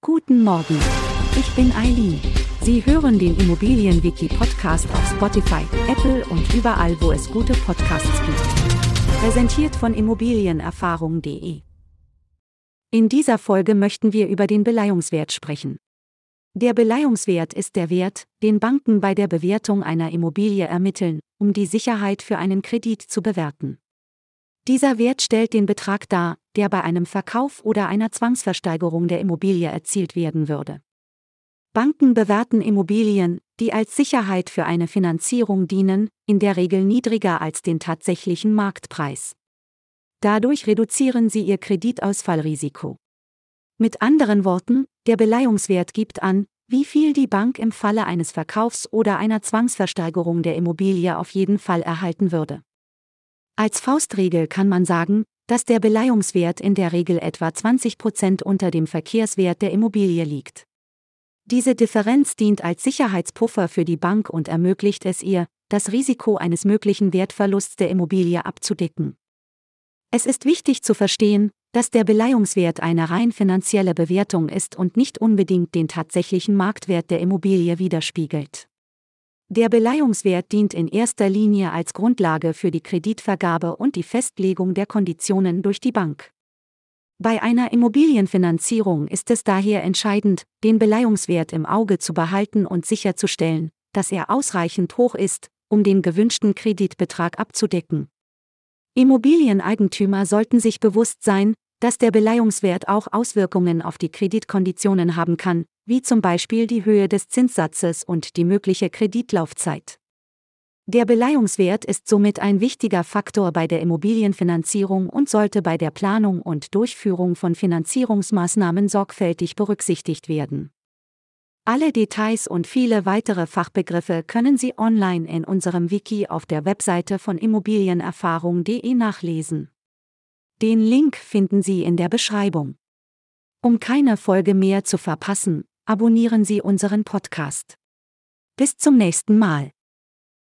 Guten Morgen. Ich bin Eileen. Sie hören den Immobilienwiki-Podcast auf Spotify, Apple und überall, wo es gute Podcasts gibt. Präsentiert von Immobilienerfahrung.de. In dieser Folge möchten wir über den Beleihungswert sprechen. Der Beleihungswert ist der Wert, den Banken bei der Bewertung einer Immobilie ermitteln, um die Sicherheit für einen Kredit zu bewerten. Dieser Wert stellt den Betrag dar, der bei einem Verkauf oder einer Zwangsversteigerung der Immobilie erzielt werden würde. Banken bewerten Immobilien, die als Sicherheit für eine Finanzierung dienen, in der Regel niedriger als den tatsächlichen Marktpreis. Dadurch reduzieren sie ihr Kreditausfallrisiko. Mit anderen Worten, der Beleihungswert gibt an, wie viel die Bank im Falle eines Verkaufs oder einer Zwangsversteigerung der Immobilie auf jeden Fall erhalten würde. Als Faustregel kann man sagen, dass der Beleihungswert in der Regel etwa 20 Prozent unter dem Verkehrswert der Immobilie liegt. Diese Differenz dient als Sicherheitspuffer für die Bank und ermöglicht es ihr, das Risiko eines möglichen Wertverlusts der Immobilie abzudecken. Es ist wichtig zu verstehen, dass der Beleihungswert eine rein finanzielle Bewertung ist und nicht unbedingt den tatsächlichen Marktwert der Immobilie widerspiegelt. Der Beleihungswert dient in erster Linie als Grundlage für die Kreditvergabe und die Festlegung der Konditionen durch die Bank. Bei einer Immobilienfinanzierung ist es daher entscheidend, den Beleihungswert im Auge zu behalten und sicherzustellen, dass er ausreichend hoch ist, um den gewünschten Kreditbetrag abzudecken. Immobilieneigentümer sollten sich bewusst sein, dass der Beleihungswert auch Auswirkungen auf die Kreditkonditionen haben kann, wie zum Beispiel die Höhe des Zinssatzes und die mögliche Kreditlaufzeit. Der Beleihungswert ist somit ein wichtiger Faktor bei der Immobilienfinanzierung und sollte bei der Planung und Durchführung von Finanzierungsmaßnahmen sorgfältig berücksichtigt werden. Alle Details und viele weitere Fachbegriffe können Sie online in unserem Wiki auf der Webseite von immobilienerfahrung.de nachlesen. Den Link finden Sie in der Beschreibung. Um keine Folge mehr zu verpassen, abonnieren Sie unseren Podcast. Bis zum nächsten Mal.